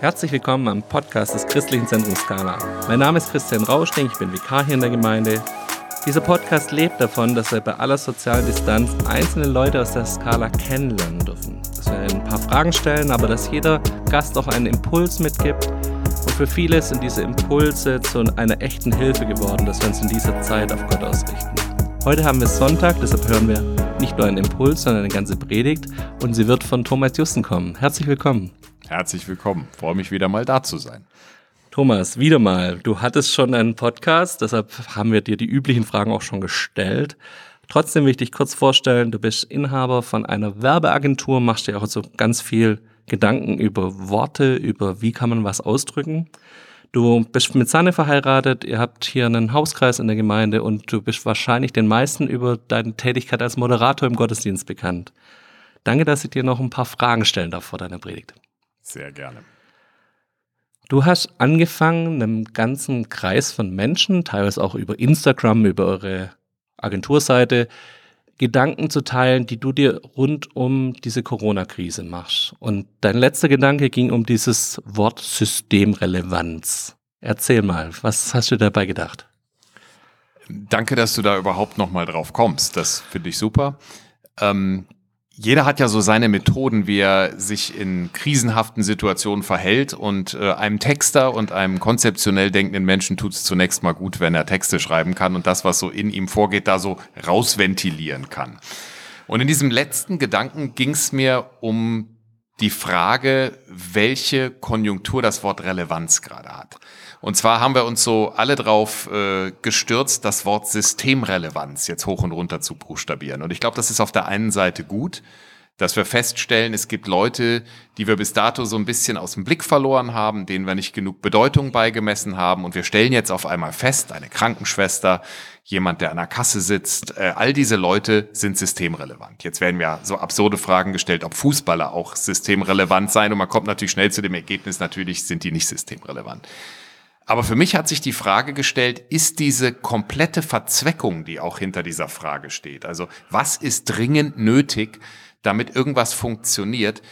Herzlich willkommen am Podcast des Christlichen Zentrums Skala. Mein Name ist Christian Rauschning, ich bin Vikar hier in der Gemeinde. Dieser Podcast lebt davon, dass wir bei aller sozialen Distanz einzelne Leute aus der Skala kennenlernen dürfen. Dass wir ein paar Fragen stellen, aber dass jeder Gast auch einen Impuls mitgibt. Und für viele sind diese Impulse zu einer echten Hilfe geworden, dass wir uns in dieser Zeit auf Gott ausrichten. Heute haben wir Sonntag, deshalb hören wir nicht nur einen Impuls, sondern eine ganze Predigt und sie wird von Thomas Justen kommen. Herzlich willkommen. Herzlich willkommen. Freue mich wieder mal da zu sein. Thomas, wieder mal. Du hattest schon einen Podcast, deshalb haben wir dir die üblichen Fragen auch schon gestellt. Trotzdem will ich dich kurz vorstellen, du bist Inhaber von einer Werbeagentur, machst dir auch so ganz viel Gedanken über Worte, über wie kann man was ausdrücken. Du bist mit Sanne verheiratet, ihr habt hier einen Hauskreis in der Gemeinde und du bist wahrscheinlich den meisten über deine Tätigkeit als Moderator im Gottesdienst bekannt. Danke, dass ich dir noch ein paar Fragen stellen darf vor deiner Predigt. Sehr gerne. Du hast angefangen, einem ganzen Kreis von Menschen, teilweise auch über Instagram, über eure Agenturseite, Gedanken zu teilen, die du dir rund um diese Corona-Krise machst. Und dein letzter Gedanke ging um dieses Wort Systemrelevanz. Erzähl mal, was hast du dabei gedacht? Danke, dass du da überhaupt noch mal drauf kommst. Das finde ich super. Ähm, jeder hat ja so seine Methoden, wie er sich in krisenhaften Situationen verhält. Und äh, einem Texter und einem konzeptionell denkenden Menschen tut es zunächst mal gut, wenn er Texte schreiben kann und das, was so in ihm vorgeht, da so rausventilieren kann. Und in diesem letzten Gedanken ging es mir um die Frage, welche Konjunktur das Wort Relevanz gerade hat. Und zwar haben wir uns so alle drauf äh, gestürzt, das Wort Systemrelevanz jetzt hoch und runter zu buchstabieren. Und ich glaube, das ist auf der einen Seite gut, dass wir feststellen, es gibt Leute, die wir bis dato so ein bisschen aus dem Blick verloren haben, denen wir nicht genug Bedeutung beigemessen haben. Und wir stellen jetzt auf einmal fest, eine Krankenschwester, jemand, der an der Kasse sitzt, äh, all diese Leute sind systemrelevant. Jetzt werden ja so absurde Fragen gestellt, ob Fußballer auch systemrelevant seien. Und man kommt natürlich schnell zu dem Ergebnis, natürlich sind die nicht systemrelevant. Aber für mich hat sich die Frage gestellt, ist diese komplette Verzweckung, die auch hinter dieser Frage steht, also was ist dringend nötig, damit irgendwas funktioniert,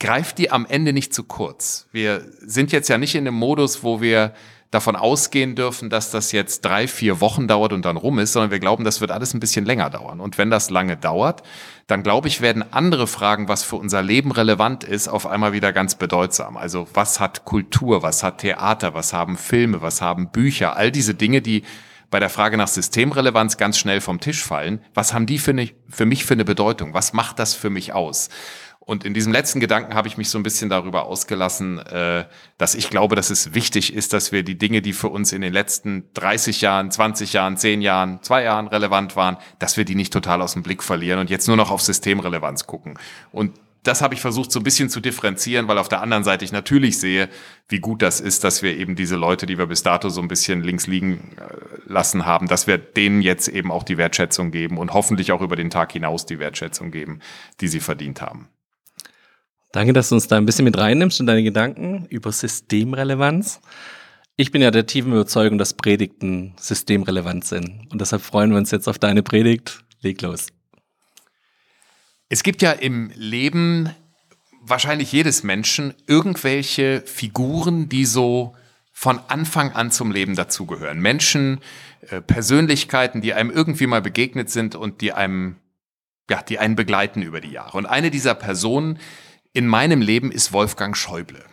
greift die am Ende nicht zu kurz. Wir sind jetzt ja nicht in einem Modus, wo wir davon ausgehen dürfen, dass das jetzt drei, vier Wochen dauert und dann rum ist, sondern wir glauben, das wird alles ein bisschen länger dauern. Und wenn das lange dauert, dann glaube ich, werden andere Fragen, was für unser Leben relevant ist, auf einmal wieder ganz bedeutsam. Also was hat Kultur, was hat Theater, was haben Filme, was haben Bücher, all diese Dinge, die bei der Frage nach Systemrelevanz ganz schnell vom Tisch fallen. Was haben die für, eine, für mich für eine Bedeutung? Was macht das für mich aus? Und in diesem letzten Gedanken habe ich mich so ein bisschen darüber ausgelassen, äh, dass ich glaube, dass es wichtig ist, dass wir die Dinge, die für uns in den letzten 30 Jahren, 20 Jahren, 10 Jahren, 2 Jahren relevant waren, dass wir die nicht total aus dem Blick verlieren und jetzt nur noch auf Systemrelevanz gucken. Und das habe ich versucht so ein bisschen zu differenzieren, weil auf der anderen Seite ich natürlich sehe, wie gut das ist, dass wir eben diese Leute, die wir bis dato so ein bisschen links liegen äh, lassen haben, dass wir denen jetzt eben auch die Wertschätzung geben und hoffentlich auch über den Tag hinaus die Wertschätzung geben, die sie verdient haben. Danke, dass du uns da ein bisschen mit reinnimmst in deine Gedanken über Systemrelevanz. Ich bin ja der tiefen Überzeugung, dass Predigten systemrelevant sind. Und deshalb freuen wir uns jetzt auf deine Predigt. Leg los. Es gibt ja im Leben wahrscheinlich jedes Menschen irgendwelche Figuren, die so von Anfang an zum Leben dazugehören. Menschen, äh, Persönlichkeiten, die einem irgendwie mal begegnet sind und die einem, ja, die einen begleiten über die Jahre. Und eine dieser Personen in meinem Leben ist Wolfgang Schäuble.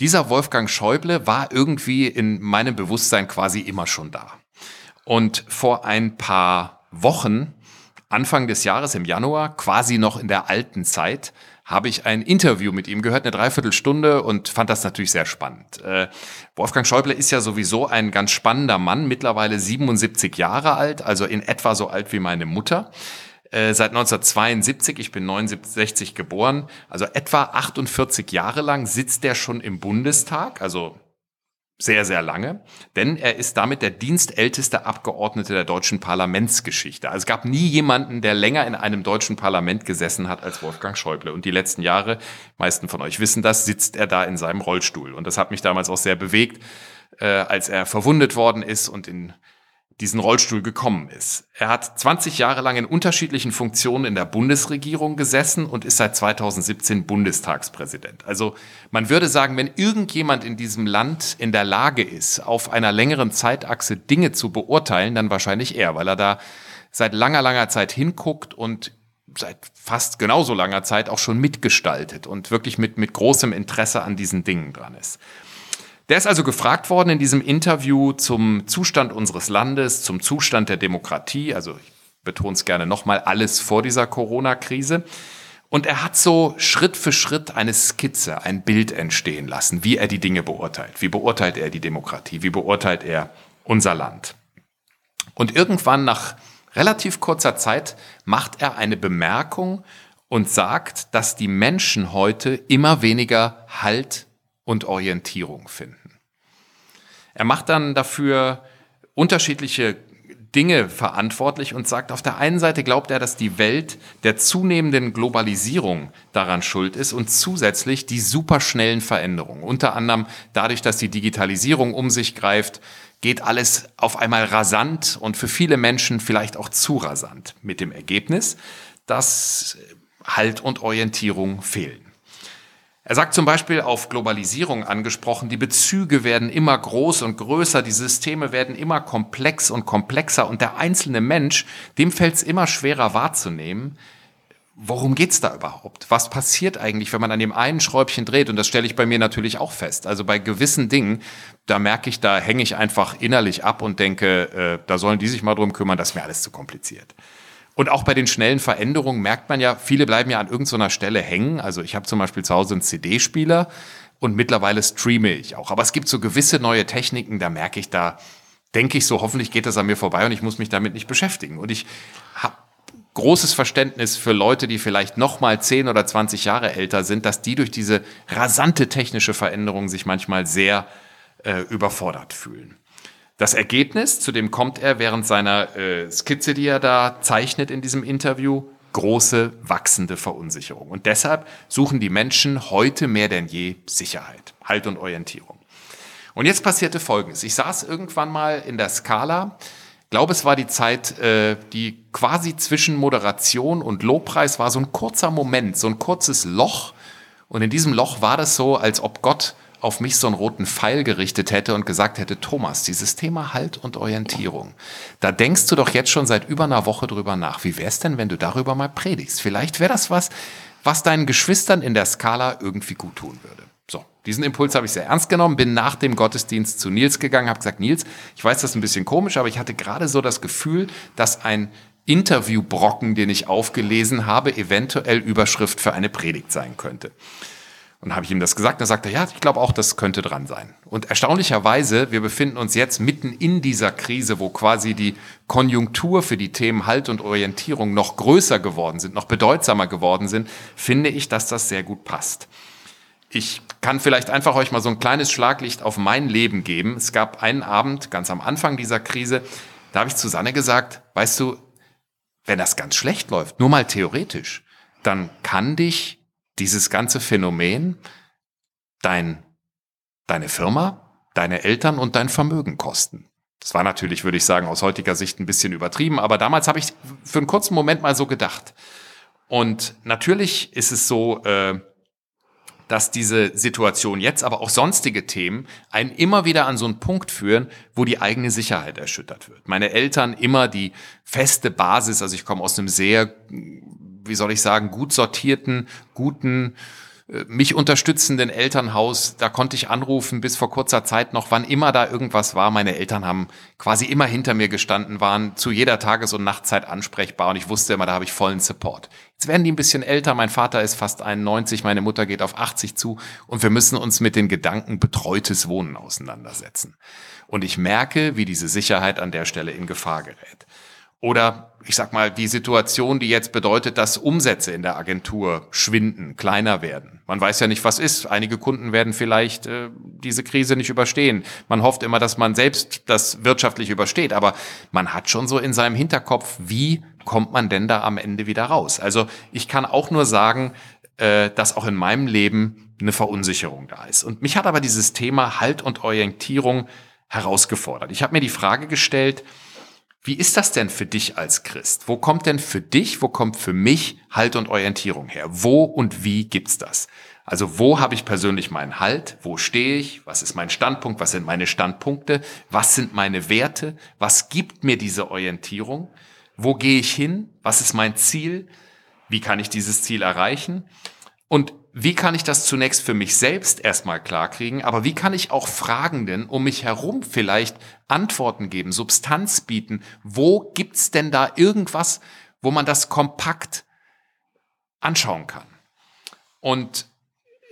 Dieser Wolfgang Schäuble war irgendwie in meinem Bewusstsein quasi immer schon da. Und vor ein paar Wochen, Anfang des Jahres im Januar, quasi noch in der alten Zeit, habe ich ein Interview mit ihm gehört, eine Dreiviertelstunde und fand das natürlich sehr spannend. Äh, Wolfgang Schäuble ist ja sowieso ein ganz spannender Mann, mittlerweile 77 Jahre alt, also in etwa so alt wie meine Mutter. Äh, seit 1972, ich bin 69 geboren, also etwa 48 Jahre lang sitzt er schon im Bundestag, also sehr, sehr lange, denn er ist damit der dienstälteste Abgeordnete der deutschen Parlamentsgeschichte. Also es gab nie jemanden, der länger in einem deutschen Parlament gesessen hat als Wolfgang Schäuble. Und die letzten Jahre, meisten von euch wissen das, sitzt er da in seinem Rollstuhl. Und das hat mich damals auch sehr bewegt, äh, als er verwundet worden ist und in diesen Rollstuhl gekommen ist. Er hat 20 Jahre lang in unterschiedlichen Funktionen in der Bundesregierung gesessen und ist seit 2017 Bundestagspräsident. Also man würde sagen, wenn irgendjemand in diesem Land in der Lage ist, auf einer längeren Zeitachse Dinge zu beurteilen, dann wahrscheinlich er, weil er da seit langer, langer Zeit hinguckt und seit fast genauso langer Zeit auch schon mitgestaltet und wirklich mit, mit großem Interesse an diesen Dingen dran ist. Der ist also gefragt worden in diesem Interview zum Zustand unseres Landes, zum Zustand der Demokratie, also ich betone es gerne nochmal, alles vor dieser Corona-Krise. Und er hat so Schritt für Schritt eine Skizze, ein Bild entstehen lassen, wie er die Dinge beurteilt. Wie beurteilt er die Demokratie? Wie beurteilt er unser Land? Und irgendwann nach relativ kurzer Zeit macht er eine Bemerkung und sagt, dass die Menschen heute immer weniger Halt und Orientierung finden. Er macht dann dafür unterschiedliche Dinge verantwortlich und sagt, auf der einen Seite glaubt er, dass die Welt der zunehmenden Globalisierung daran schuld ist und zusätzlich die superschnellen Veränderungen. Unter anderem dadurch, dass die Digitalisierung um sich greift, geht alles auf einmal rasant und für viele Menschen vielleicht auch zu rasant. Mit dem Ergebnis, dass Halt und Orientierung fehlen. Er sagt zum Beispiel auf Globalisierung angesprochen, die Bezüge werden immer groß und größer, die Systeme werden immer komplex und komplexer und der einzelne Mensch, dem fällt es immer schwerer wahrzunehmen, worum geht's da überhaupt? Was passiert eigentlich, wenn man an dem einen Schräubchen dreht? Und das stelle ich bei mir natürlich auch fest. Also bei gewissen Dingen, da merke ich, da hänge ich einfach innerlich ab und denke, äh, da sollen die sich mal drum kümmern, das ist mir alles zu kompliziert. Und auch bei den schnellen Veränderungen merkt man ja, viele bleiben ja an irgendeiner Stelle hängen. Also ich habe zum Beispiel zu Hause einen CD-Spieler und mittlerweile streame ich auch. Aber es gibt so gewisse neue Techniken, da merke ich, da denke ich so, hoffentlich geht das an mir vorbei und ich muss mich damit nicht beschäftigen. Und ich habe großes Verständnis für Leute, die vielleicht noch mal 10 oder 20 Jahre älter sind, dass die durch diese rasante technische Veränderung sich manchmal sehr äh, überfordert fühlen. Das Ergebnis, zu dem kommt er während seiner äh, Skizze, die er da zeichnet in diesem Interview, große wachsende Verunsicherung. Und deshalb suchen die Menschen heute mehr denn je Sicherheit, Halt und Orientierung. Und jetzt passierte Folgendes. Ich saß irgendwann mal in der Skala, glaube es war die Zeit, äh, die quasi zwischen Moderation und Lobpreis war so ein kurzer Moment, so ein kurzes Loch. Und in diesem Loch war das so, als ob Gott auf mich so einen roten Pfeil gerichtet hätte und gesagt hätte, Thomas, dieses Thema Halt und Orientierung, da denkst du doch jetzt schon seit über einer Woche drüber nach. Wie wär's denn, wenn du darüber mal predigst? Vielleicht wäre das was, was deinen Geschwistern in der Skala irgendwie gut tun würde. So, diesen Impuls habe ich sehr ernst genommen, bin nach dem Gottesdienst zu Nils gegangen, habe gesagt, Nils, ich weiß, das ist ein bisschen komisch, aber ich hatte gerade so das Gefühl, dass ein Interviewbrocken, den ich aufgelesen habe, eventuell Überschrift für eine Predigt sein könnte. Und habe ich ihm das gesagt, dann sagte er, ja, ich glaube auch, das könnte dran sein. Und erstaunlicherweise, wir befinden uns jetzt mitten in dieser Krise, wo quasi die Konjunktur für die Themen Halt und Orientierung noch größer geworden sind, noch bedeutsamer geworden sind, finde ich, dass das sehr gut passt. Ich kann vielleicht einfach euch mal so ein kleines Schlaglicht auf mein Leben geben. Es gab einen Abend, ganz am Anfang dieser Krise, da habe ich zu Sanne gesagt, weißt du, wenn das ganz schlecht läuft, nur mal theoretisch, dann kann dich dieses ganze Phänomen dein, deine Firma, deine Eltern und dein Vermögen kosten. Das war natürlich, würde ich sagen, aus heutiger Sicht ein bisschen übertrieben, aber damals habe ich für einen kurzen Moment mal so gedacht. Und natürlich ist es so, äh, dass diese Situation jetzt, aber auch sonstige Themen einen immer wieder an so einen Punkt führen, wo die eigene Sicherheit erschüttert wird. Meine Eltern immer die feste Basis, also ich komme aus einem sehr wie soll ich sagen, gut sortierten, guten, äh, mich unterstützenden Elternhaus, da konnte ich anrufen bis vor kurzer Zeit noch, wann immer da irgendwas war. Meine Eltern haben quasi immer hinter mir gestanden, waren zu jeder Tages- und Nachtzeit ansprechbar und ich wusste immer, da habe ich vollen Support. Jetzt werden die ein bisschen älter, mein Vater ist fast 91, meine Mutter geht auf 80 zu und wir müssen uns mit den Gedanken betreutes Wohnen auseinandersetzen. Und ich merke, wie diese Sicherheit an der Stelle in Gefahr gerät. Oder ich sag mal, die Situation, die jetzt bedeutet, dass Umsätze in der Agentur schwinden, kleiner werden. Man weiß ja nicht, was ist. Einige Kunden werden vielleicht äh, diese Krise nicht überstehen. Man hofft immer, dass man selbst das wirtschaftlich übersteht, aber man hat schon so in seinem Hinterkopf, wie kommt man denn da am Ende wieder raus? Also ich kann auch nur sagen, äh, dass auch in meinem Leben eine Verunsicherung da ist. Und mich hat aber dieses Thema Halt und Orientierung herausgefordert. Ich habe mir die Frage gestellt, Wie ist das denn für dich als Christ? Wo kommt denn für dich, wo kommt für mich Halt und Orientierung her? Wo und wie gibt's das? Also wo habe ich persönlich meinen Halt? Wo stehe ich? Was ist mein Standpunkt? Was sind meine Standpunkte? Was sind meine Werte? Was gibt mir diese Orientierung? Wo gehe ich hin? Was ist mein Ziel? Wie kann ich dieses Ziel erreichen? Und wie kann ich das zunächst für mich selbst erstmal klarkriegen, aber wie kann ich auch Fragenden um mich herum vielleicht Antworten geben, Substanz bieten? Wo gibt's denn da irgendwas, wo man das kompakt anschauen kann? Und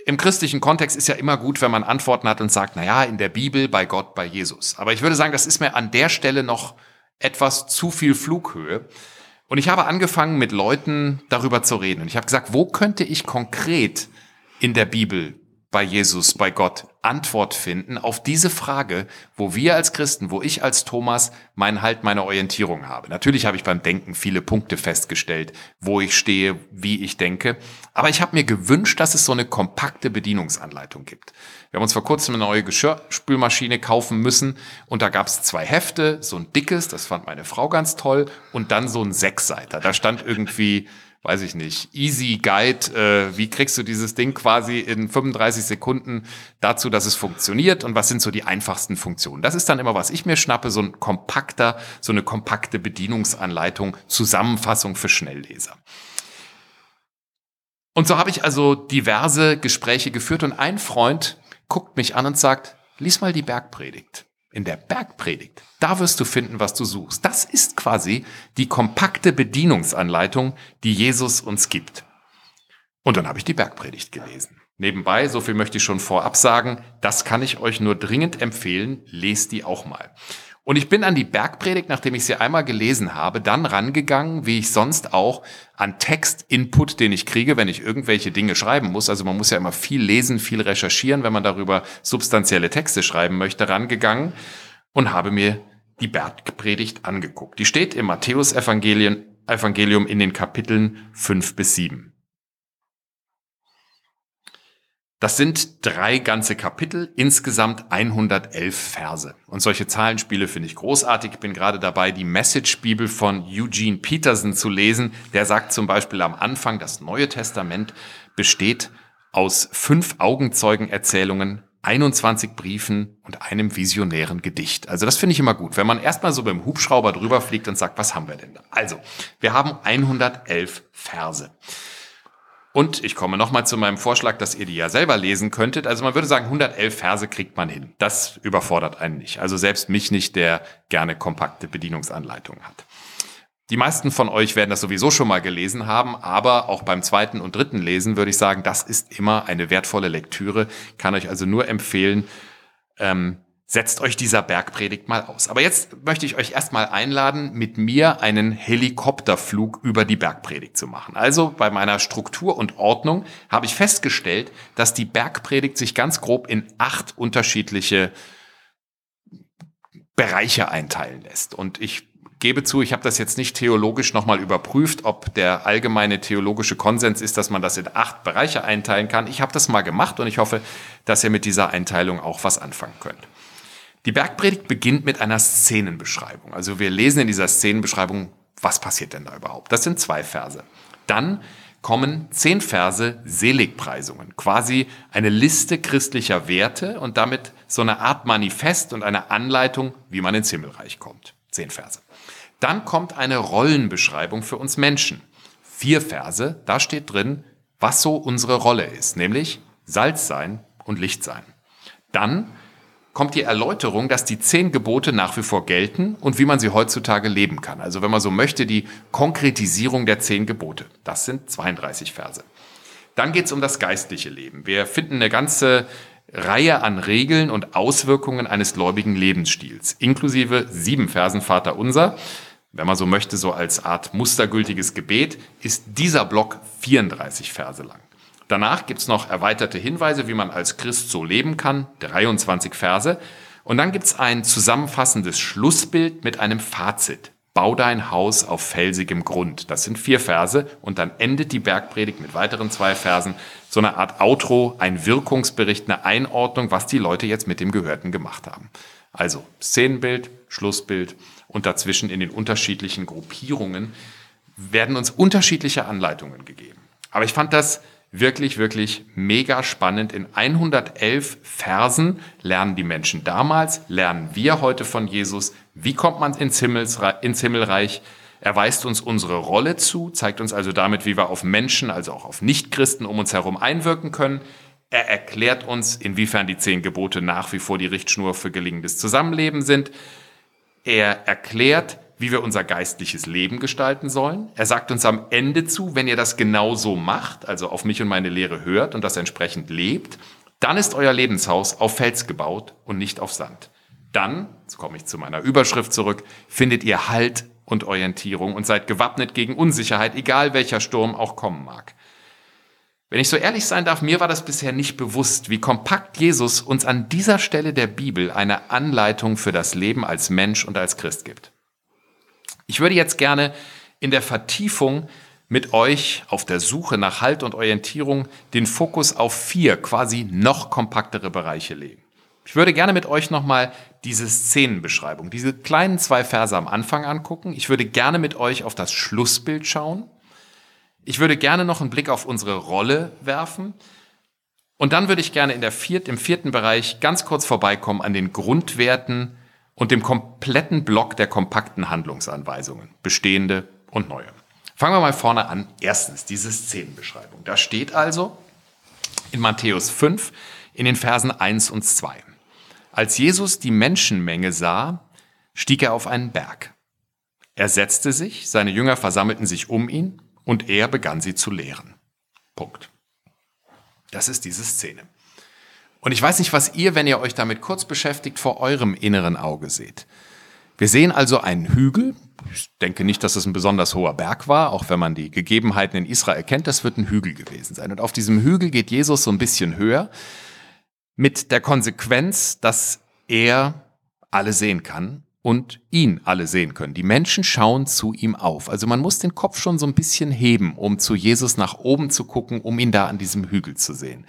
im christlichen Kontext ist ja immer gut, wenn man Antworten hat und sagt, na ja, in der Bibel, bei Gott, bei Jesus. Aber ich würde sagen, das ist mir an der Stelle noch etwas zu viel Flughöhe. Und ich habe angefangen, mit Leuten darüber zu reden. Und ich habe gesagt, wo könnte ich konkret in der Bibel, bei Jesus, bei Gott Antwort finden auf diese Frage, wo wir als Christen, wo ich als Thomas meinen Halt, meine Orientierung habe. Natürlich habe ich beim Denken viele Punkte festgestellt, wo ich stehe, wie ich denke. Aber ich habe mir gewünscht, dass es so eine kompakte Bedienungsanleitung gibt. Wir haben uns vor kurzem eine neue Geschirrspülmaschine kaufen müssen und da gab es zwei Hefte, so ein dickes, das fand meine Frau ganz toll, und dann so ein Sechsseiter. Da stand irgendwie weiß ich nicht, Easy Guide, äh, wie kriegst du dieses Ding quasi in 35 Sekunden dazu, dass es funktioniert und was sind so die einfachsten Funktionen. Das ist dann immer, was ich mir schnappe, so ein kompakter, so eine kompakte Bedienungsanleitung, Zusammenfassung für Schnellleser. Und so habe ich also diverse Gespräche geführt und ein Freund guckt mich an und sagt, lies mal die Bergpredigt in der Bergpredigt. Da wirst du finden, was du suchst. Das ist quasi die kompakte Bedienungsanleitung, die Jesus uns gibt. Und dann habe ich die Bergpredigt gelesen. Nebenbei, so viel möchte ich schon vorab sagen, das kann ich euch nur dringend empfehlen, lest die auch mal. Und ich bin an die Bergpredigt, nachdem ich sie einmal gelesen habe, dann rangegangen, wie ich sonst auch an Text-Input, den ich kriege, wenn ich irgendwelche Dinge schreiben muss. Also man muss ja immer viel lesen, viel recherchieren, wenn man darüber substanzielle Texte schreiben möchte, rangegangen und habe mir die Bergpredigt angeguckt. Die steht im Matthäus-Evangelium Evangelium in den Kapiteln 5 bis 7. Das sind drei ganze Kapitel, insgesamt 111 Verse. Und solche Zahlenspiele finde ich großartig. Ich bin gerade dabei, die Message-Bibel von Eugene Peterson zu lesen. Der sagt zum Beispiel am Anfang, das Neue Testament besteht aus fünf Augenzeugenerzählungen, 21 Briefen und einem visionären Gedicht. Also das finde ich immer gut, wenn man erstmal so beim Hubschrauber drüber fliegt und sagt, was haben wir denn da? Also, wir haben 111 Verse. Und ich komme nochmal zu meinem Vorschlag, dass ihr die ja selber lesen könntet. Also man würde sagen, 111 Verse kriegt man hin. Das überfordert einen nicht. Also selbst mich nicht, der gerne kompakte Bedienungsanleitungen hat. Die meisten von euch werden das sowieso schon mal gelesen haben, aber auch beim zweiten und dritten Lesen würde ich sagen, das ist immer eine wertvolle Lektüre. Kann euch also nur empfehlen, ähm, Setzt euch dieser Bergpredigt mal aus. Aber jetzt möchte ich euch erstmal einladen, mit mir einen Helikopterflug über die Bergpredigt zu machen. Also bei meiner Struktur und Ordnung habe ich festgestellt, dass die Bergpredigt sich ganz grob in acht unterschiedliche Bereiche einteilen lässt. Und ich gebe zu, ich habe das jetzt nicht theologisch nochmal überprüft, ob der allgemeine theologische Konsens ist, dass man das in acht Bereiche einteilen kann. Ich habe das mal gemacht und ich hoffe, dass ihr mit dieser Einteilung auch was anfangen könnt. Die Bergpredigt beginnt mit einer Szenenbeschreibung. Also wir lesen in dieser Szenenbeschreibung, was passiert denn da überhaupt? Das sind zwei Verse. Dann kommen zehn Verse Seligpreisungen, quasi eine Liste christlicher Werte und damit so eine Art Manifest und eine Anleitung, wie man ins Himmelreich kommt. Zehn Verse. Dann kommt eine Rollenbeschreibung für uns Menschen. Vier Verse, da steht drin, was so unsere Rolle ist, nämlich Salz sein und Licht sein. Dann kommt die Erläuterung, dass die zehn Gebote nach wie vor gelten und wie man sie heutzutage leben kann. Also wenn man so möchte, die Konkretisierung der zehn Gebote. Das sind 32 Verse. Dann geht es um das geistliche Leben. Wir finden eine ganze Reihe an Regeln und Auswirkungen eines gläubigen Lebensstils, inklusive sieben Versen Vater unser. Wenn man so möchte, so als Art mustergültiges Gebet, ist dieser Block 34 Verse lang. Danach gibt's noch erweiterte Hinweise, wie man als Christ so leben kann, 23 Verse. Und dann gibt's ein zusammenfassendes Schlussbild mit einem Fazit. Bau dein Haus auf felsigem Grund. Das sind vier Verse und dann endet die Bergpredigt mit weiteren zwei Versen. So eine Art Outro, ein Wirkungsbericht, eine Einordnung, was die Leute jetzt mit dem Gehörten gemacht haben. Also Szenenbild, Schlussbild und dazwischen in den unterschiedlichen Gruppierungen werden uns unterschiedliche Anleitungen gegeben. Aber ich fand das wirklich, wirklich mega spannend. In 111 Versen lernen die Menschen damals, lernen wir heute von Jesus, wie kommt man ins, ins Himmelreich. Er weist uns unsere Rolle zu, zeigt uns also damit, wie wir auf Menschen, also auch auf Nichtchristen um uns herum einwirken können. Er erklärt uns, inwiefern die zehn Gebote nach wie vor die Richtschnur für gelingendes Zusammenleben sind. Er erklärt, wie wir unser geistliches Leben gestalten sollen. Er sagt uns am Ende zu, wenn ihr das genau so macht, also auf mich und meine Lehre hört und das entsprechend lebt, dann ist euer Lebenshaus auf Fels gebaut und nicht auf Sand. Dann, jetzt komme ich zu meiner Überschrift zurück, findet ihr Halt und Orientierung und seid gewappnet gegen Unsicherheit, egal welcher Sturm auch kommen mag. Wenn ich so ehrlich sein darf, mir war das bisher nicht bewusst, wie kompakt Jesus uns an dieser Stelle der Bibel eine Anleitung für das Leben als Mensch und als Christ gibt. Ich würde jetzt gerne in der Vertiefung mit euch auf der Suche nach Halt und Orientierung den Fokus auf vier quasi noch kompaktere Bereiche legen. Ich würde gerne mit euch nochmal diese Szenenbeschreibung, diese kleinen zwei Verse am Anfang angucken. Ich würde gerne mit euch auf das Schlussbild schauen. Ich würde gerne noch einen Blick auf unsere Rolle werfen. Und dann würde ich gerne in der viert, im vierten Bereich ganz kurz vorbeikommen an den Grundwerten und dem kompletten Block der kompakten Handlungsanweisungen, bestehende und neue. Fangen wir mal vorne an. Erstens diese Szenenbeschreibung. Da steht also in Matthäus 5 in den Versen 1 und 2. Als Jesus die Menschenmenge sah, stieg er auf einen Berg. Er setzte sich, seine Jünger versammelten sich um ihn und er begann sie zu lehren. Punkt. Das ist diese Szene. Und ich weiß nicht, was ihr, wenn ihr euch damit kurz beschäftigt, vor eurem inneren Auge seht. Wir sehen also einen Hügel. Ich denke nicht, dass es ein besonders hoher Berg war, auch wenn man die Gegebenheiten in Israel kennt, das wird ein Hügel gewesen sein. Und auf diesem Hügel geht Jesus so ein bisschen höher, mit der Konsequenz, dass er alle sehen kann und ihn alle sehen können. Die Menschen schauen zu ihm auf. Also man muss den Kopf schon so ein bisschen heben, um zu Jesus nach oben zu gucken, um ihn da an diesem Hügel zu sehen.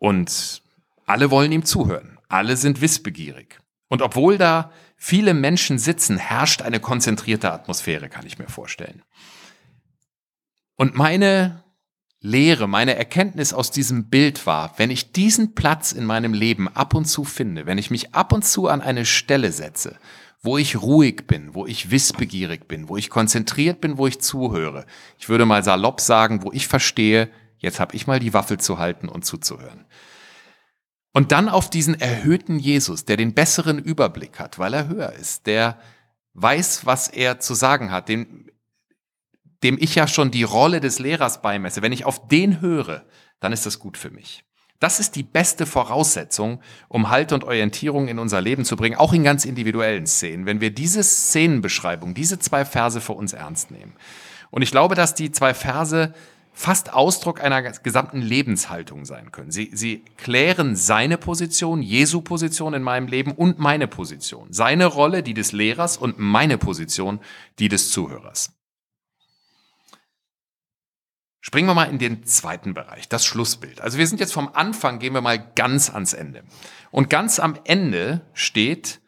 Und alle wollen ihm zuhören. Alle sind wissbegierig. Und obwohl da viele Menschen sitzen, herrscht eine konzentrierte Atmosphäre, kann ich mir vorstellen. Und meine Lehre, meine Erkenntnis aus diesem Bild war, wenn ich diesen Platz in meinem Leben ab und zu finde, wenn ich mich ab und zu an eine Stelle setze, wo ich ruhig bin, wo ich wissbegierig bin, wo ich konzentriert bin, wo ich zuhöre, ich würde mal salopp sagen, wo ich verstehe, Jetzt habe ich mal die Waffel zu halten und zuzuhören. Und dann auf diesen erhöhten Jesus, der den besseren Überblick hat, weil er höher ist, der weiß, was er zu sagen hat, dem, dem ich ja schon die Rolle des Lehrers beimesse. Wenn ich auf den höre, dann ist das gut für mich. Das ist die beste Voraussetzung, um Halt und Orientierung in unser Leben zu bringen, auch in ganz individuellen Szenen, wenn wir diese Szenenbeschreibung, diese zwei Verse für uns ernst nehmen. Und ich glaube, dass die zwei Verse fast Ausdruck einer gesamten Lebenshaltung sein können. Sie, sie klären seine Position, Jesu Position in meinem Leben und meine Position. Seine Rolle, die des Lehrers und meine Position, die des Zuhörers. Springen wir mal in den zweiten Bereich, das Schlussbild. Also wir sind jetzt vom Anfang, gehen wir mal ganz ans Ende. Und ganz am Ende steht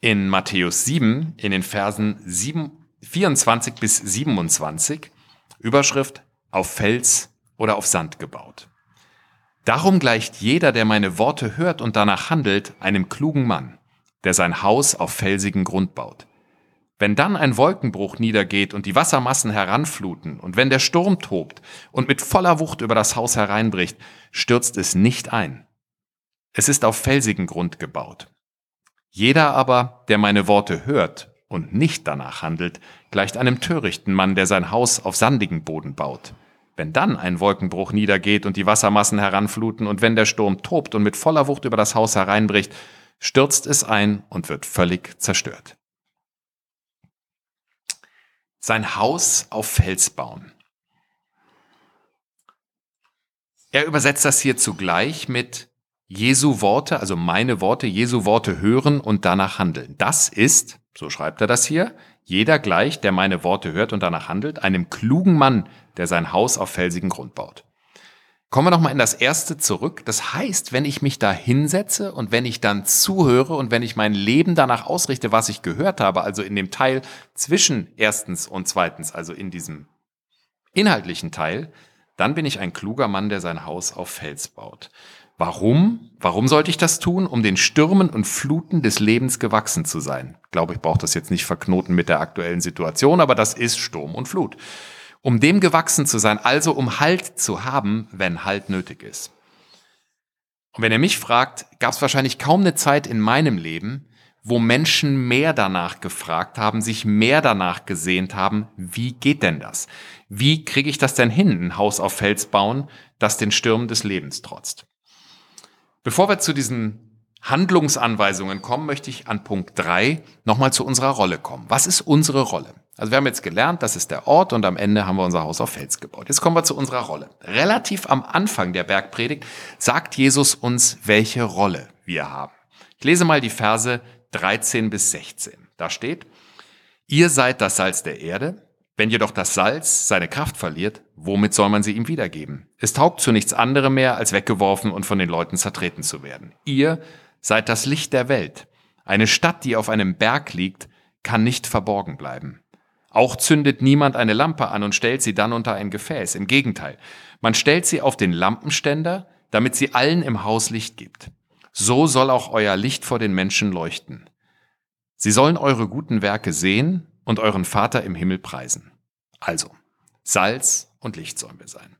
in Matthäus 7, in den Versen 7, 24 bis 27, Überschrift auf Fels oder auf Sand gebaut. Darum gleicht jeder, der meine Worte hört und danach handelt, einem klugen Mann, der sein Haus auf felsigen Grund baut. Wenn dann ein Wolkenbruch niedergeht und die Wassermassen heranfluten, und wenn der Sturm tobt und mit voller Wucht über das Haus hereinbricht, stürzt es nicht ein. Es ist auf felsigen Grund gebaut. Jeder aber, der meine Worte hört und nicht danach handelt, gleicht einem törichten Mann, der sein Haus auf sandigen Boden baut. Wenn dann ein Wolkenbruch niedergeht und die Wassermassen heranfluten und wenn der Sturm tobt und mit voller Wucht über das Haus hereinbricht, stürzt es ein und wird völlig zerstört. Sein Haus auf Fels bauen. Er übersetzt das hier zugleich mit Jesu Worte, also meine Worte, Jesu Worte hören und danach handeln. Das ist, so schreibt er das hier, jeder gleich, der meine Worte hört und danach handelt, einem klugen Mann, der sein Haus auf felsigen Grund baut. Kommen wir nochmal in das erste zurück. Das heißt, wenn ich mich da hinsetze und wenn ich dann zuhöre und wenn ich mein Leben danach ausrichte, was ich gehört habe, also in dem Teil zwischen erstens und zweitens, also in diesem inhaltlichen Teil, dann bin ich ein kluger Mann, der sein Haus auf Fels baut. Warum? Warum sollte ich das tun? Um den Stürmen und Fluten des Lebens gewachsen zu sein. Ich glaube, ich brauche das jetzt nicht verknoten mit der aktuellen Situation, aber das ist Sturm und Flut um dem gewachsen zu sein, also um Halt zu haben, wenn Halt nötig ist. Und wenn ihr mich fragt, gab es wahrscheinlich kaum eine Zeit in meinem Leben, wo Menschen mehr danach gefragt haben, sich mehr danach gesehnt haben, wie geht denn das? Wie kriege ich das denn hin, ein Haus auf Fels bauen, das den Stürmen des Lebens trotzt? Bevor wir zu diesen Handlungsanweisungen kommen, möchte ich an Punkt drei nochmal zu unserer Rolle kommen. Was ist unsere Rolle? Also wir haben jetzt gelernt, das ist der Ort und am Ende haben wir unser Haus auf Fels gebaut. Jetzt kommen wir zu unserer Rolle. Relativ am Anfang der Bergpredigt sagt Jesus uns, welche Rolle wir haben. Ich lese mal die Verse 13 bis 16. Da steht, ihr seid das Salz der Erde. Wenn jedoch das Salz seine Kraft verliert, womit soll man sie ihm wiedergeben? Es taugt zu nichts anderem mehr, als weggeworfen und von den Leuten zertreten zu werden. Ihr seid das Licht der Welt. Eine Stadt, die auf einem Berg liegt, kann nicht verborgen bleiben. Auch zündet niemand eine Lampe an und stellt sie dann unter ein Gefäß. Im Gegenteil, man stellt sie auf den Lampenständer, damit sie allen im Haus Licht gibt. So soll auch euer Licht vor den Menschen leuchten. Sie sollen eure guten Werke sehen und euren Vater im Himmel preisen. Also, Salz und Licht sollen wir sein.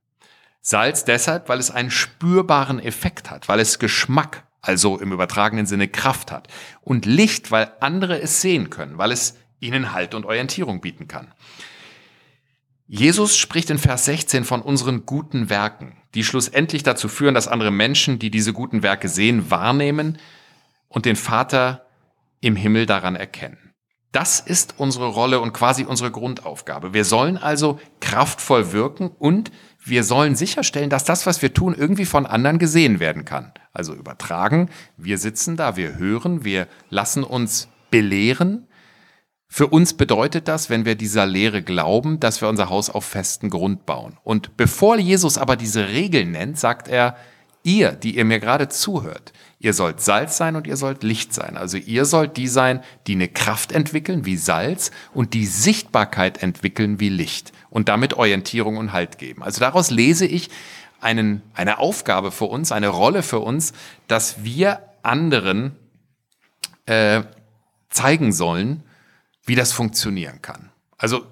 Salz deshalb, weil es einen spürbaren Effekt hat, weil es Geschmack, also im übertragenen Sinne Kraft hat. Und Licht, weil andere es sehen können, weil es ihnen Halt und Orientierung bieten kann. Jesus spricht in Vers 16 von unseren guten Werken, die schlussendlich dazu führen, dass andere Menschen, die diese guten Werke sehen, wahrnehmen und den Vater im Himmel daran erkennen. Das ist unsere Rolle und quasi unsere Grundaufgabe. Wir sollen also kraftvoll wirken und wir sollen sicherstellen, dass das, was wir tun, irgendwie von anderen gesehen werden kann. Also übertragen, wir sitzen da, wir hören, wir lassen uns belehren für uns bedeutet das, wenn wir dieser Lehre glauben, dass wir unser Haus auf festen Grund bauen. Und bevor Jesus aber diese Regeln nennt, sagt er, ihr, die ihr mir gerade zuhört, ihr sollt Salz sein und ihr sollt Licht sein. Also ihr sollt die sein, die eine Kraft entwickeln wie Salz und die Sichtbarkeit entwickeln wie Licht und damit Orientierung und Halt geben. Also daraus lese ich einen, eine Aufgabe für uns, eine Rolle für uns, dass wir anderen äh, zeigen sollen, wie das funktionieren kann. Also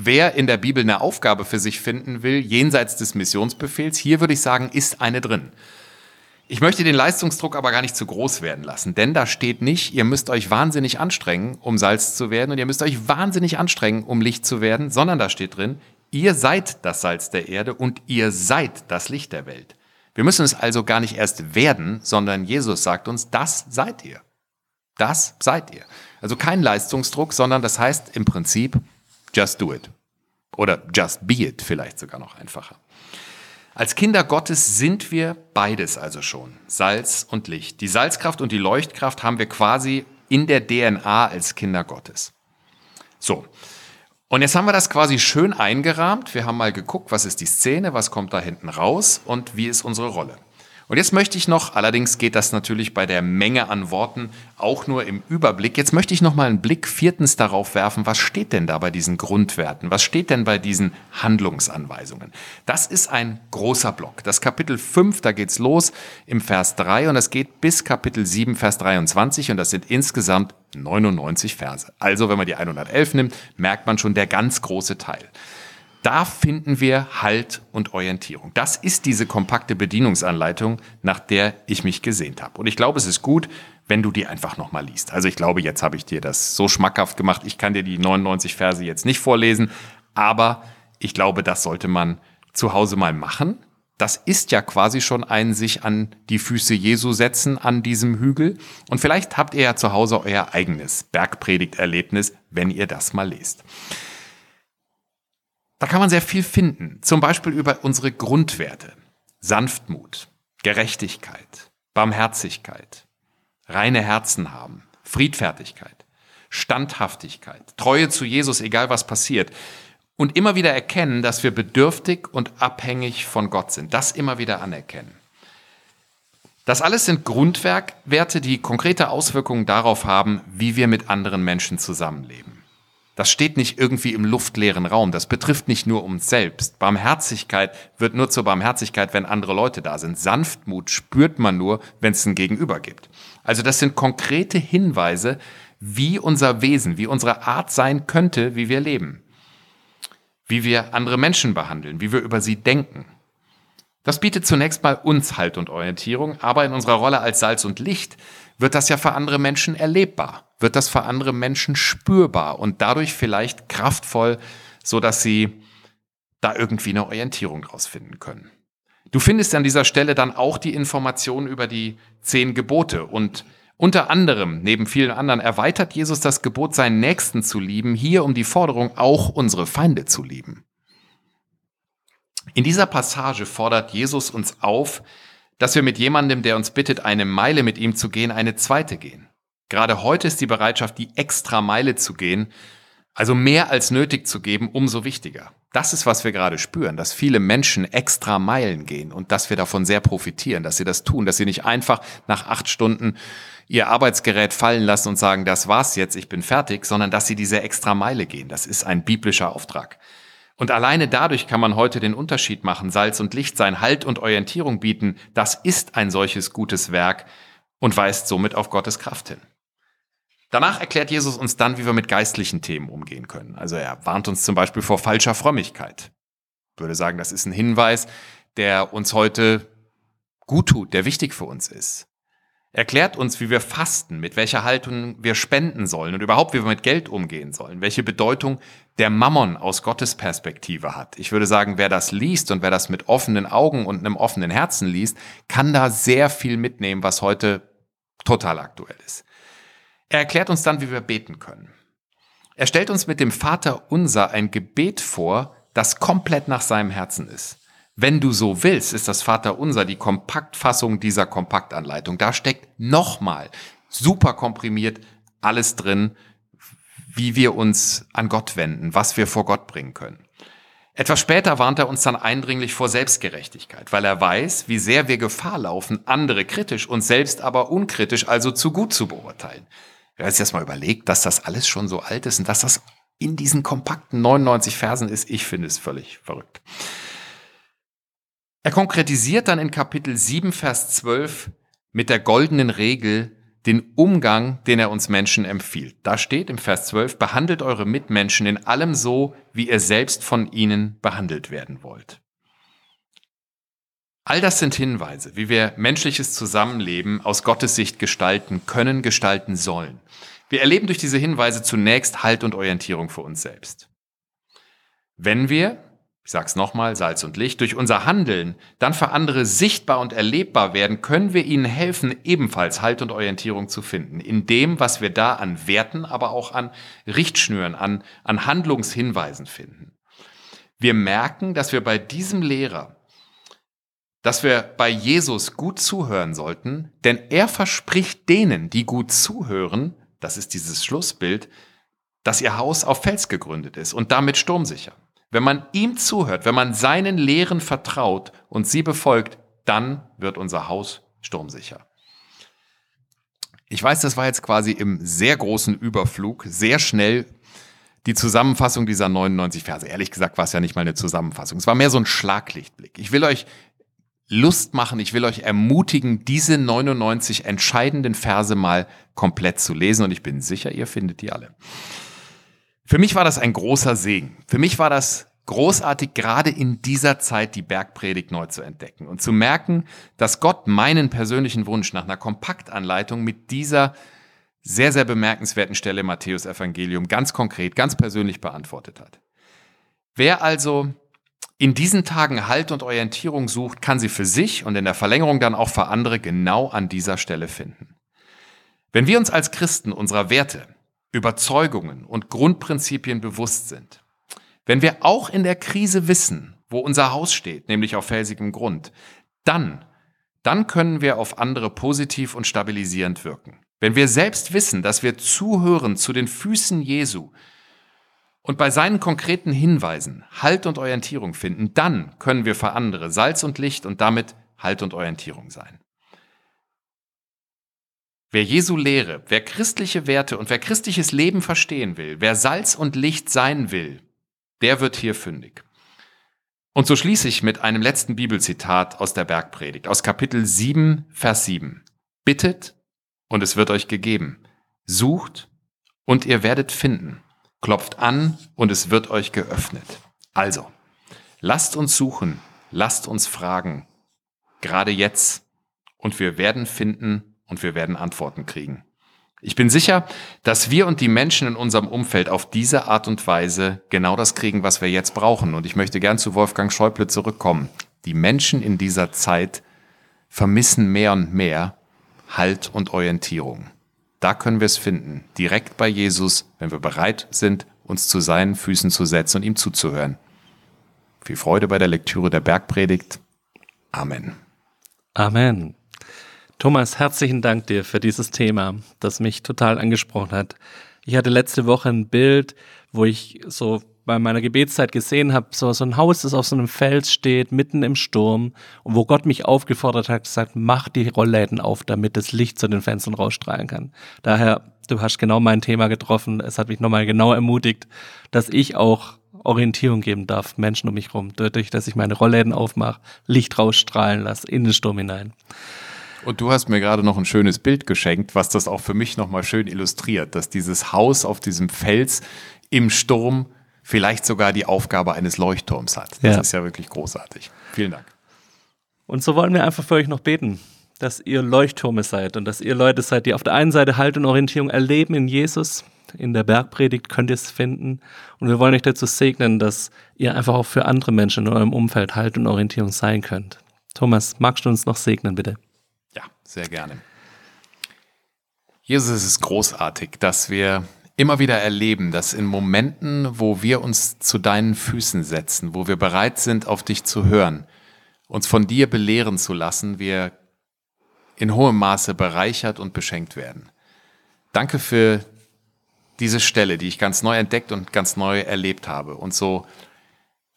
wer in der Bibel eine Aufgabe für sich finden will, jenseits des Missionsbefehls, hier würde ich sagen, ist eine drin. Ich möchte den Leistungsdruck aber gar nicht zu groß werden lassen, denn da steht nicht, ihr müsst euch wahnsinnig anstrengen, um Salz zu werden und ihr müsst euch wahnsinnig anstrengen, um Licht zu werden, sondern da steht drin, ihr seid das Salz der Erde und ihr seid das Licht der Welt. Wir müssen es also gar nicht erst werden, sondern Jesus sagt uns, das seid ihr. Das seid ihr. Also kein Leistungsdruck, sondern das heißt im Prinzip, just do it. Oder just be it vielleicht sogar noch einfacher. Als Kinder Gottes sind wir beides also schon, Salz und Licht. Die Salzkraft und die Leuchtkraft haben wir quasi in der DNA als Kinder Gottes. So, und jetzt haben wir das quasi schön eingerahmt. Wir haben mal geguckt, was ist die Szene, was kommt da hinten raus und wie ist unsere Rolle. Und jetzt möchte ich noch, allerdings geht das natürlich bei der Menge an Worten auch nur im Überblick, jetzt möchte ich noch mal einen Blick viertens darauf werfen, was steht denn da bei diesen Grundwerten? Was steht denn bei diesen Handlungsanweisungen? Das ist ein großer Block. Das Kapitel 5, da geht's los im Vers 3 und es geht bis Kapitel 7, Vers 23 und das sind insgesamt 99 Verse. Also, wenn man die 111 nimmt, merkt man schon der ganz große Teil. Da finden wir Halt und Orientierung. Das ist diese kompakte Bedienungsanleitung, nach der ich mich gesehnt habe. Und ich glaube, es ist gut, wenn du die einfach nochmal liest. Also ich glaube, jetzt habe ich dir das so schmackhaft gemacht. Ich kann dir die 99 Verse jetzt nicht vorlesen, aber ich glaube, das sollte man zu Hause mal machen. Das ist ja quasi schon ein sich an die Füße Jesu setzen an diesem Hügel. Und vielleicht habt ihr ja zu Hause euer eigenes Bergpredigterlebnis, wenn ihr das mal lest. Da kann man sehr viel finden, zum Beispiel über unsere Grundwerte. Sanftmut, Gerechtigkeit, Barmherzigkeit, reine Herzen haben, Friedfertigkeit, Standhaftigkeit, Treue zu Jesus, egal was passiert. und immer wieder erkennen, dass wir bedürftig und abhängig von Gott sind. Das immer wieder anerkennen. Das alles sind Grundwerkwerte, die konkrete Auswirkungen darauf haben, wie wir mit anderen Menschen zusammenleben. Das steht nicht irgendwie im luftleeren Raum. Das betrifft nicht nur uns selbst. Barmherzigkeit wird nur zur Barmherzigkeit, wenn andere Leute da sind. Sanftmut spürt man nur, wenn es ein Gegenüber gibt. Also das sind konkrete Hinweise, wie unser Wesen, wie unsere Art sein könnte, wie wir leben. Wie wir andere Menschen behandeln, wie wir über sie denken. Das bietet zunächst mal uns Halt und Orientierung, aber in unserer Rolle als Salz und Licht wird das ja für andere Menschen erlebbar, wird das für andere Menschen spürbar und dadurch vielleicht kraftvoll, so dass sie da irgendwie eine Orientierung draus finden können. Du findest an dieser Stelle dann auch die Informationen über die zehn Gebote und unter anderem, neben vielen anderen, erweitert Jesus das Gebot, seinen Nächsten zu lieben, hier um die Forderung, auch unsere Feinde zu lieben. In dieser Passage fordert Jesus uns auf, dass wir mit jemandem, der uns bittet, eine Meile mit ihm zu gehen, eine zweite gehen. Gerade heute ist die Bereitschaft, die extra Meile zu gehen, also mehr als nötig zu geben, umso wichtiger. Das ist, was wir gerade spüren, dass viele Menschen extra Meilen gehen und dass wir davon sehr profitieren, dass sie das tun, dass sie nicht einfach nach acht Stunden ihr Arbeitsgerät fallen lassen und sagen, das war's jetzt, ich bin fertig, sondern dass sie diese extra Meile gehen. Das ist ein biblischer Auftrag. Und alleine dadurch kann man heute den Unterschied machen, Salz und Licht sein, Halt und Orientierung bieten. Das ist ein solches gutes Werk und weist somit auf Gottes Kraft hin. Danach erklärt Jesus uns dann, wie wir mit geistlichen Themen umgehen können. Also er warnt uns zum Beispiel vor falscher Frömmigkeit. Ich würde sagen, das ist ein Hinweis, der uns heute gut tut, der wichtig für uns ist erklärt uns, wie wir fasten, mit welcher Haltung wir spenden sollen und überhaupt, wie wir mit Geld umgehen sollen, welche Bedeutung der Mammon aus Gottes Perspektive hat. Ich würde sagen, wer das liest und wer das mit offenen Augen und einem offenen Herzen liest, kann da sehr viel mitnehmen, was heute total aktuell ist. Er erklärt uns dann, wie wir beten können. Er stellt uns mit dem Vater unser ein Gebet vor, das komplett nach seinem Herzen ist. Wenn du so willst, ist das Vaterunser die Kompaktfassung dieser Kompaktanleitung. Da steckt nochmal super komprimiert alles drin, wie wir uns an Gott wenden, was wir vor Gott bringen können. Etwas später warnt er uns dann eindringlich vor Selbstgerechtigkeit, weil er weiß, wie sehr wir Gefahr laufen, andere kritisch, und selbst aber unkritisch, also zu gut zu beurteilen. Wer sich das mal überlegt, dass das alles schon so alt ist und dass das in diesen kompakten 99 Versen ist, ich finde es völlig verrückt. Er konkretisiert dann in Kapitel 7, Vers 12 mit der goldenen Regel den Umgang, den er uns Menschen empfiehlt. Da steht im Vers 12, behandelt eure Mitmenschen in allem so, wie ihr selbst von ihnen behandelt werden wollt. All das sind Hinweise, wie wir menschliches Zusammenleben aus Gottes Sicht gestalten können, gestalten sollen. Wir erleben durch diese Hinweise zunächst Halt und Orientierung für uns selbst. Wenn wir ich sage es nochmal, Salz und Licht, durch unser Handeln dann für andere sichtbar und erlebbar werden, können wir ihnen helfen, ebenfalls Halt und Orientierung zu finden. In dem, was wir da an Werten, aber auch an Richtschnüren, an, an Handlungshinweisen finden. Wir merken, dass wir bei diesem Lehrer, dass wir bei Jesus gut zuhören sollten, denn er verspricht denen, die gut zuhören, das ist dieses Schlussbild, dass ihr Haus auf Fels gegründet ist und damit sturmsicher. Wenn man ihm zuhört, wenn man seinen Lehren vertraut und sie befolgt, dann wird unser Haus sturmsicher. Ich weiß, das war jetzt quasi im sehr großen Überflug, sehr schnell die Zusammenfassung dieser 99 Verse. Ehrlich gesagt war es ja nicht mal eine Zusammenfassung. Es war mehr so ein Schlaglichtblick. Ich will euch Lust machen, ich will euch ermutigen, diese 99 entscheidenden Verse mal komplett zu lesen und ich bin sicher, ihr findet die alle. Für mich war das ein großer Segen. Für mich war das großartig, gerade in dieser Zeit die Bergpredigt neu zu entdecken und zu merken, dass Gott meinen persönlichen Wunsch nach einer Kompaktanleitung mit dieser sehr, sehr bemerkenswerten Stelle im Matthäus Evangelium ganz konkret, ganz persönlich beantwortet hat. Wer also in diesen Tagen Halt und Orientierung sucht, kann sie für sich und in der Verlängerung dann auch für andere genau an dieser Stelle finden. Wenn wir uns als Christen unserer Werte, Überzeugungen und Grundprinzipien bewusst sind, wenn wir auch in der Krise wissen, wo unser Haus steht, nämlich auf felsigem Grund, dann, dann können wir auf andere positiv und stabilisierend wirken. Wenn wir selbst wissen, dass wir zuhören zu den Füßen Jesu und bei seinen konkreten Hinweisen Halt und Orientierung finden, dann können wir für andere Salz und Licht und damit Halt und Orientierung sein. Wer Jesu Lehre, wer christliche Werte und wer christliches Leben verstehen will, wer Salz und Licht sein will, der wird hier fündig. Und so schließe ich mit einem letzten Bibelzitat aus der Bergpredigt, aus Kapitel 7, Vers 7. Bittet und es wird euch gegeben. Sucht und ihr werdet finden. Klopft an und es wird euch geöffnet. Also, lasst uns suchen, lasst uns fragen, gerade jetzt, und wir werden finden und wir werden Antworten kriegen. Ich bin sicher, dass wir und die Menschen in unserem Umfeld auf diese Art und Weise genau das kriegen, was wir jetzt brauchen. Und ich möchte gern zu Wolfgang Schäuble zurückkommen. Die Menschen in dieser Zeit vermissen mehr und mehr Halt und Orientierung. Da können wir es finden, direkt bei Jesus, wenn wir bereit sind, uns zu seinen Füßen zu setzen und ihm zuzuhören. Viel Freude bei der Lektüre der Bergpredigt. Amen. Amen. Thomas, herzlichen Dank dir für dieses Thema, das mich total angesprochen hat. Ich hatte letzte Woche ein Bild, wo ich so bei meiner Gebetszeit gesehen habe, so, so ein Haus, das auf so einem Fels steht, mitten im Sturm und wo Gott mich aufgefordert hat, gesagt, mach die Rollläden auf, damit das Licht zu den Fenstern rausstrahlen kann. Daher, du hast genau mein Thema getroffen. Es hat mich nochmal genau ermutigt, dass ich auch Orientierung geben darf, Menschen um mich herum, dadurch, dass ich meine Rollläden aufmache, Licht rausstrahlen lasse in den Sturm hinein. Und du hast mir gerade noch ein schönes Bild geschenkt, was das auch für mich nochmal schön illustriert, dass dieses Haus auf diesem Fels im Sturm vielleicht sogar die Aufgabe eines Leuchtturms hat. Das ja. ist ja wirklich großartig. Vielen Dank. Und so wollen wir einfach für euch noch beten, dass ihr Leuchttürme seid und dass ihr Leute seid, die auf der einen Seite Halt und Orientierung erleben in Jesus. In der Bergpredigt könnt ihr es finden. Und wir wollen euch dazu segnen, dass ihr einfach auch für andere Menschen in eurem Umfeld Halt und Orientierung sein könnt. Thomas, magst du uns noch segnen, bitte? Ja, sehr gerne. Jesus, es ist großartig, dass wir immer wieder erleben, dass in Momenten, wo wir uns zu deinen Füßen setzen, wo wir bereit sind, auf dich zu hören, uns von dir belehren zu lassen, wir in hohem Maße bereichert und beschenkt werden. Danke für diese Stelle, die ich ganz neu entdeckt und ganz neu erlebt habe. Und so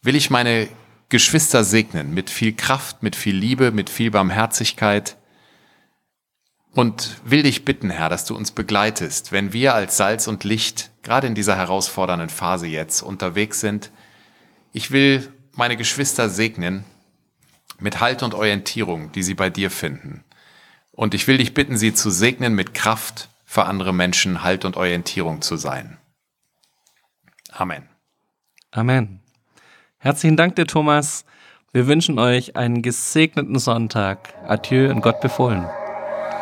will ich meine Geschwister segnen mit viel Kraft, mit viel Liebe, mit viel Barmherzigkeit, und will dich bitten, Herr, dass du uns begleitest, wenn wir als Salz und Licht gerade in dieser herausfordernden Phase jetzt unterwegs sind. Ich will meine Geschwister segnen mit Halt und Orientierung, die sie bei dir finden. Und ich will dich bitten, sie zu segnen mit Kraft für andere Menschen Halt und Orientierung zu sein. Amen. Amen. Herzlichen Dank dir, Thomas. Wir wünschen euch einen gesegneten Sonntag. Adieu und Gott befohlen.